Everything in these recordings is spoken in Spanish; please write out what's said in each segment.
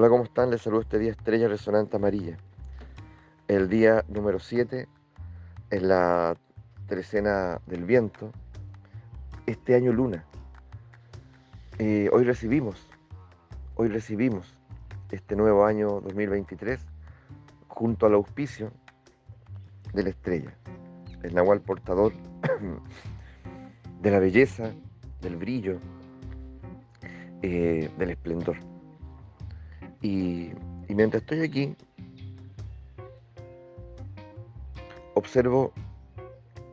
Hola, ¿cómo están? Les saludo este día Estrella Resonante Amarilla. El día número 7 en la trecena del viento. Este año luna. Eh, hoy recibimos, hoy recibimos este nuevo año 2023 junto al auspicio de la estrella, el nahual portador de la belleza, del brillo, eh, del esplendor. Y, mientras estoy aquí, observo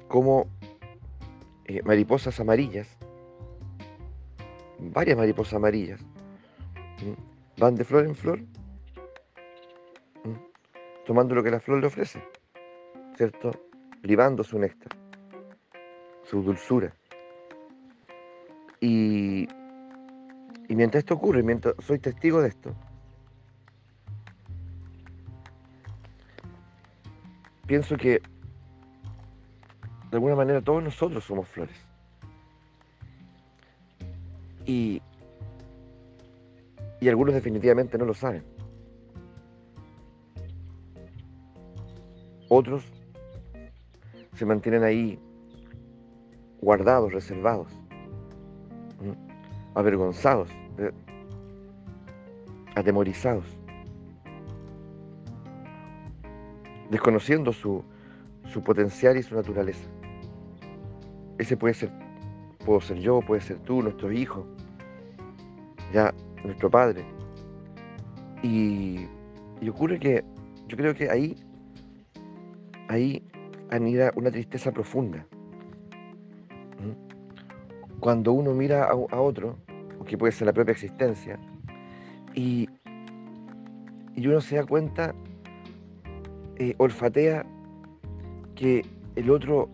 cómo eh, mariposas amarillas, varias mariposas amarillas, van de flor en flor, tomando lo que la flor le ofrece, ¿cierto? Libando su néctar, su dulzura. Y, y mientras esto ocurre, mientras soy testigo de esto, pienso que de alguna manera todos nosotros somos flores. Y, y algunos definitivamente no lo saben. Otros se mantienen ahí guardados, reservados, avergonzados, eh, atemorizados. Desconociendo su, potencial y su naturaleza. Ese puede ser, puedo ser yo, puede ser tú, nuestros hijos, ya nuestro padre. Y, ocurre que yo creo que ahí, ahí anida una tristeza profunda. ¿Mm? Cuando uno mira a, a, otro, que puede ser la propia existencia, y, y uno se da cuenta eh, olfatea que el otro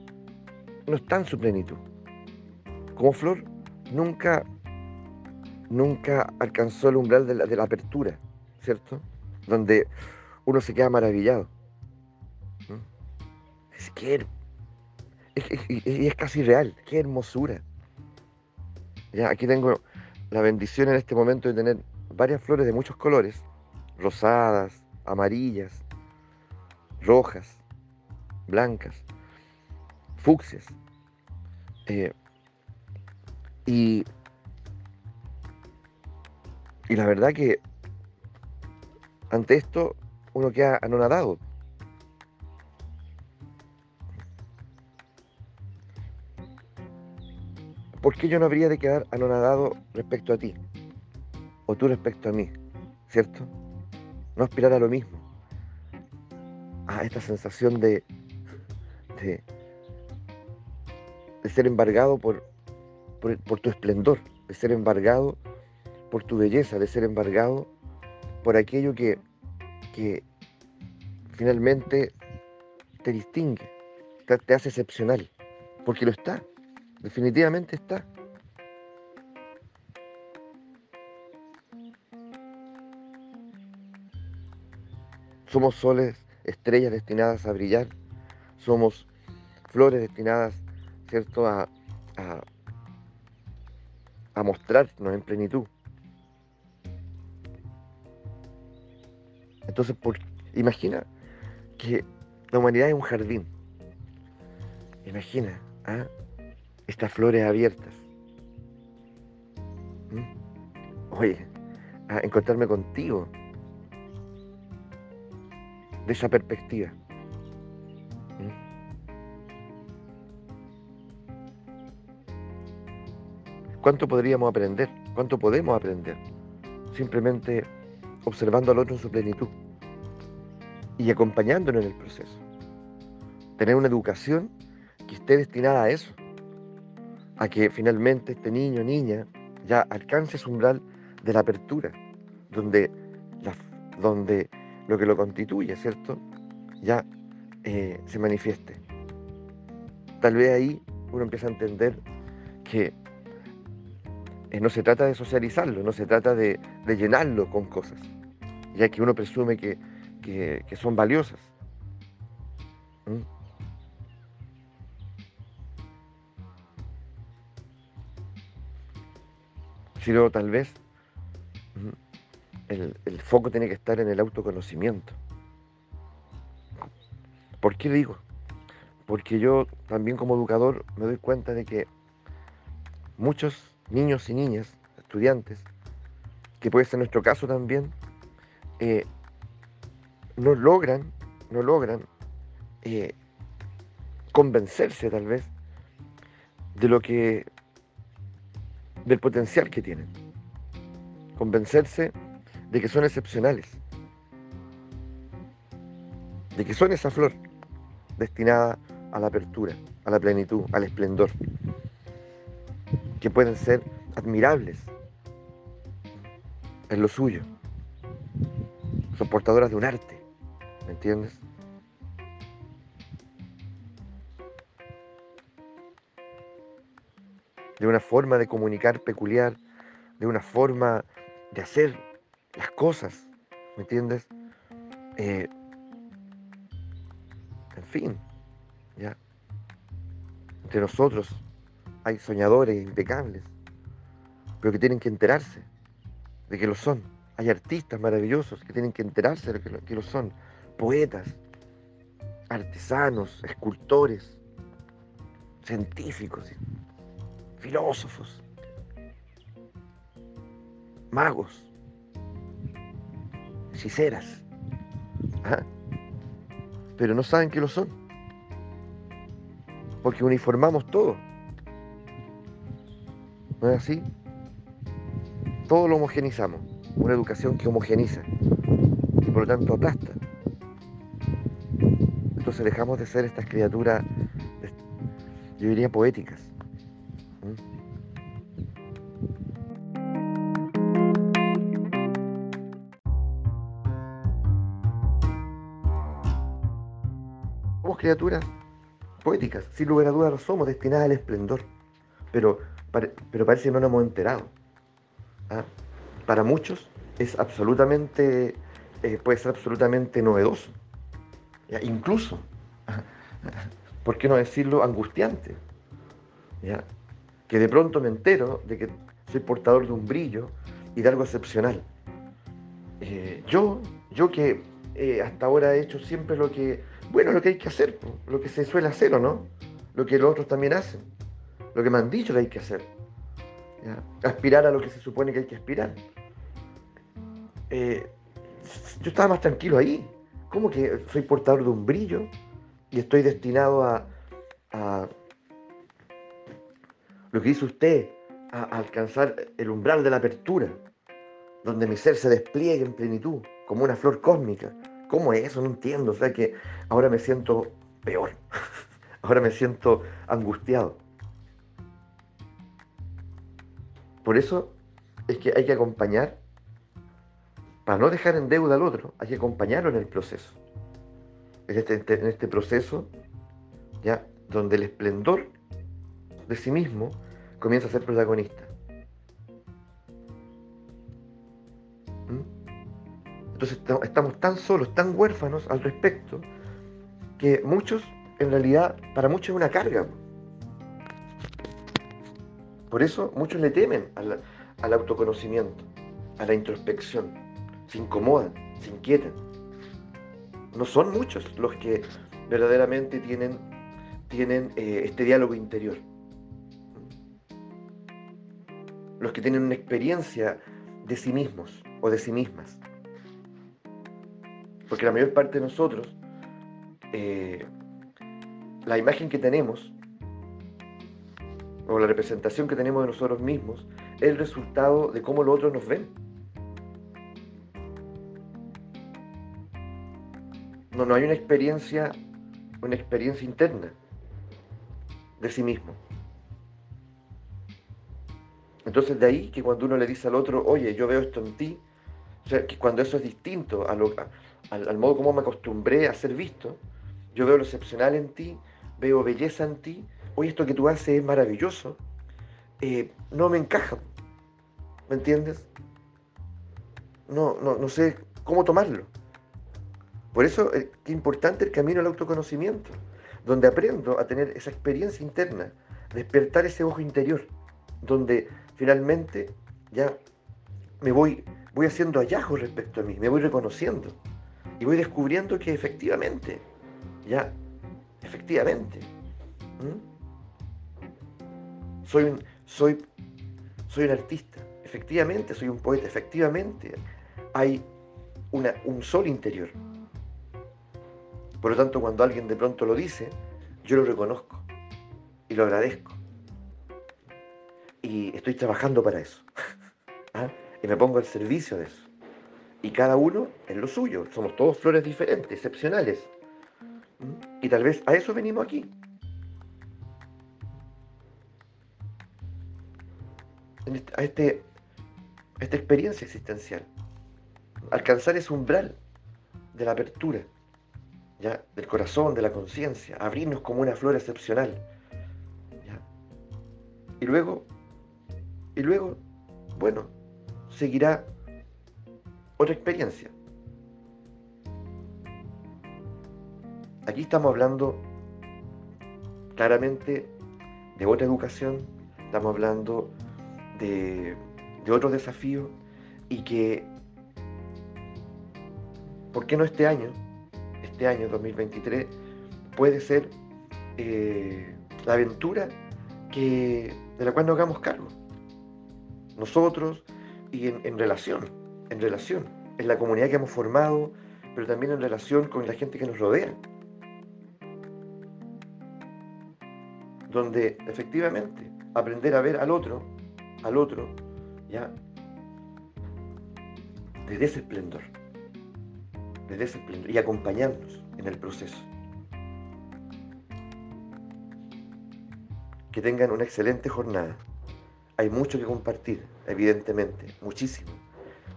no está en su plenitud. Como flor, nunca, nunca alcanzó el umbral de la, apertura, ¿cierto? Donde uno se queda maravillado. Es que es, casi real, qué hermosura. Ya, aquí tengo la bendición en este momento de tener varias flores de muchos colores, rosadas, amarillas, rojas, blancas, fucsias. Eh, y, y la verdad que ante esto uno queda anonadado. ¿Por qué yo no habría de quedar anonadado respecto a ti? O tú respecto a mí, ¿cierto? No aspirar a lo mismo a esta sensación de, de, ser embargado por, por, tu esplendor, de ser embargado por tu belleza, de ser embargado por aquello que, que finalmente te distingue, te, te hace excepcional, porque lo está, definitivamente está. Somos soles estrellas destinadas a brillar, somos flores destinadas, ¿cierto?, a, a, mostrarnos en plenitud. Entonces, imagina que la humanidad es un jardín. Imagina ¿ah? estas flores abiertas. ¿Mm? Oye, a encontrarme contigo de esa perspectiva. ¿Mm? ¿Cuánto podríamos aprender? ¿Cuánto podemos aprender? Simplemente observando al otro en su plenitud y acompañándonos en el proceso. Tener una educación que esté destinada a eso, a que finalmente este niño o niña ya alcance su umbral de la apertura, donde, donde lo que lo constituye, ¿cierto? Ya eh, se manifieste. Tal vez ahí uno empieza a entender que eh, no se trata de socializarlo, no se trata de, llenarlo con cosas, ya que uno presume que, son valiosas. ¿Mm? Sino tal vez el, foco tiene que estar en el autoconocimiento. ¿Por qué digo? Porque yo también como educador me doy cuenta de que muchos niños y niñas, estudiantes, que puede ser nuestro caso también, eh, no logran, no logran eh, convencerse tal vez de lo que, del potencial que tienen. Convencerse de que son excepcionales, de que son esa flor destinada a la apertura, a la plenitud, al esplendor, que pueden ser admirables en lo suyo. Son portadoras de un arte, ¿me entiendes? De una forma de comunicar peculiar, de una forma de hacer las cosas, ¿me entiendes? Eh, en fin, ya. Entre nosotros hay soñadores impecables, pero que tienen que enterarse de que lo son. Hay artistas maravillosos que tienen que enterarse de que que lo son. Poetas, artesanos, escultores, científicos, filósofos, magos, hechiceras. Pero no saben que lo son. Porque uniformamos todo. ¿No es así? Todo lo homogenizamos. Una educación que homogeniza y por lo tanto aplasta. Entonces dejamos de ser estas criaturas, yo diría, poéticas. Criaturas poéticas, sin lugar a dudas somos, destinadas al esplendor. Pero, pero parece que no nos hemos enterado. ¿ah? Para muchos es absolutamente, eh, puede ser absolutamente novedoso, incluso, ¿por qué no decirlo, angustiante? Que de pronto me entero de que soy portador de un brillo y de algo excepcional. Eh, yo, yo que eh, hasta ahora he hecho siempre lo que, bueno, lo que hay que hacer, lo que se suele hacer o no, lo que los otros también hacen, lo que me han dicho que hay que hacer aspirar a lo que se supone que hay que aspirar. Eh, yo estaba más tranquilo ahí. ¿Cómo que soy portador de un brillo y estoy destinado a, lo que dice usted, a, alcanzar el umbral de la apertura, donde mi ser se despliegue en plenitud, como una flor cósmica? ¿Cómo es eso? No entiendo. O sea que ahora me siento peor. ahora me siento angustiado. Por eso es que hay que acompañar, para no dejar en deuda al otro, hay que acompañarlo en el proceso. En este, en este proceso, ya, donde el esplendor de sí mismo comienza a ser protagonista. Entonces estamos tan solos, tan huérfanos al respecto, que muchos, en realidad, para muchos es una carga. Por eso muchos le temen al, autoconocimiento, a la introspección. Se incomodan, se inquietan. No son muchos los que verdaderamente tienen, tienen eh, este diálogo interior. Los que tienen una experiencia de sí mismos o de sí mismas. Porque la mayor parte de nosotros, eh, la imagen que tenemos o la representación que tenemos de nosotros mismos es el resultado de cómo los otros nos ven. No, no hay una experiencia, una experiencia interna de sí mismo. Entonces de ahí que cuando uno le dice al otro, oye, yo veo esto en ti, que cuando eso es distinto a lo, al, modo como me acostumbré a ser visto, yo veo lo excepcional en ti, veo belleza en ti, oye, esto que tú haces es maravilloso, eh, no me encaja. ¿Me entiendes? No, no, no sé cómo tomarlo. Por eso es eh, importante el camino al autoconocimiento, donde aprendo a tener esa experiencia interna, despertar ese ojo interior, donde finalmente ya me voy voy haciendo hallazgos respecto a mí, me voy reconociendo y voy descubriendo que efectivamente, ya, efectivamente, soy un, soy, soy un artista, efectivamente soy un poeta, efectivamente hay una, un sol interior. Por lo tanto, cuando alguien de pronto lo dice, yo lo reconozco y lo agradezco. Y estoy trabajando para eso. ¿Ah? Y me pongo al servicio de eso. Y cada uno en lo suyo. Somos todos flores diferentes, excepcionales. Y tal vez a eso venimos aquí. A, este, a esta experiencia existencial. Alcanzar ese umbral de la apertura del corazón, de la conciencia, abrirnos como una flor excepcional. Y luego, y luego, bueno, seguirá otra experiencia. Aquí estamos hablando claramente de otra educación, estamos hablando de, de otro desafío y que, ¿por qué no este año? este año 2023 puede ser eh, la aventura que, de la cual nos hagamos cargo. Nosotros y en, relación, en relación, en la comunidad que hemos formado, pero también en relación con la gente que nos rodea. Donde efectivamente aprender a ver al otro, al otro, ya, desde ese esplendor de y acompañarnos en el proceso. Que tengan una excelente jornada. Hay mucho que compartir, evidentemente, muchísimo.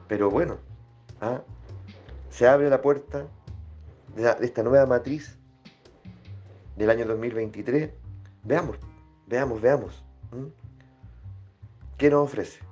Pero bueno, ¿ah? se abre la puerta de, esta nueva matriz del año 2023. Veamos, veamos, veamos. ¿Qué nos ofrece?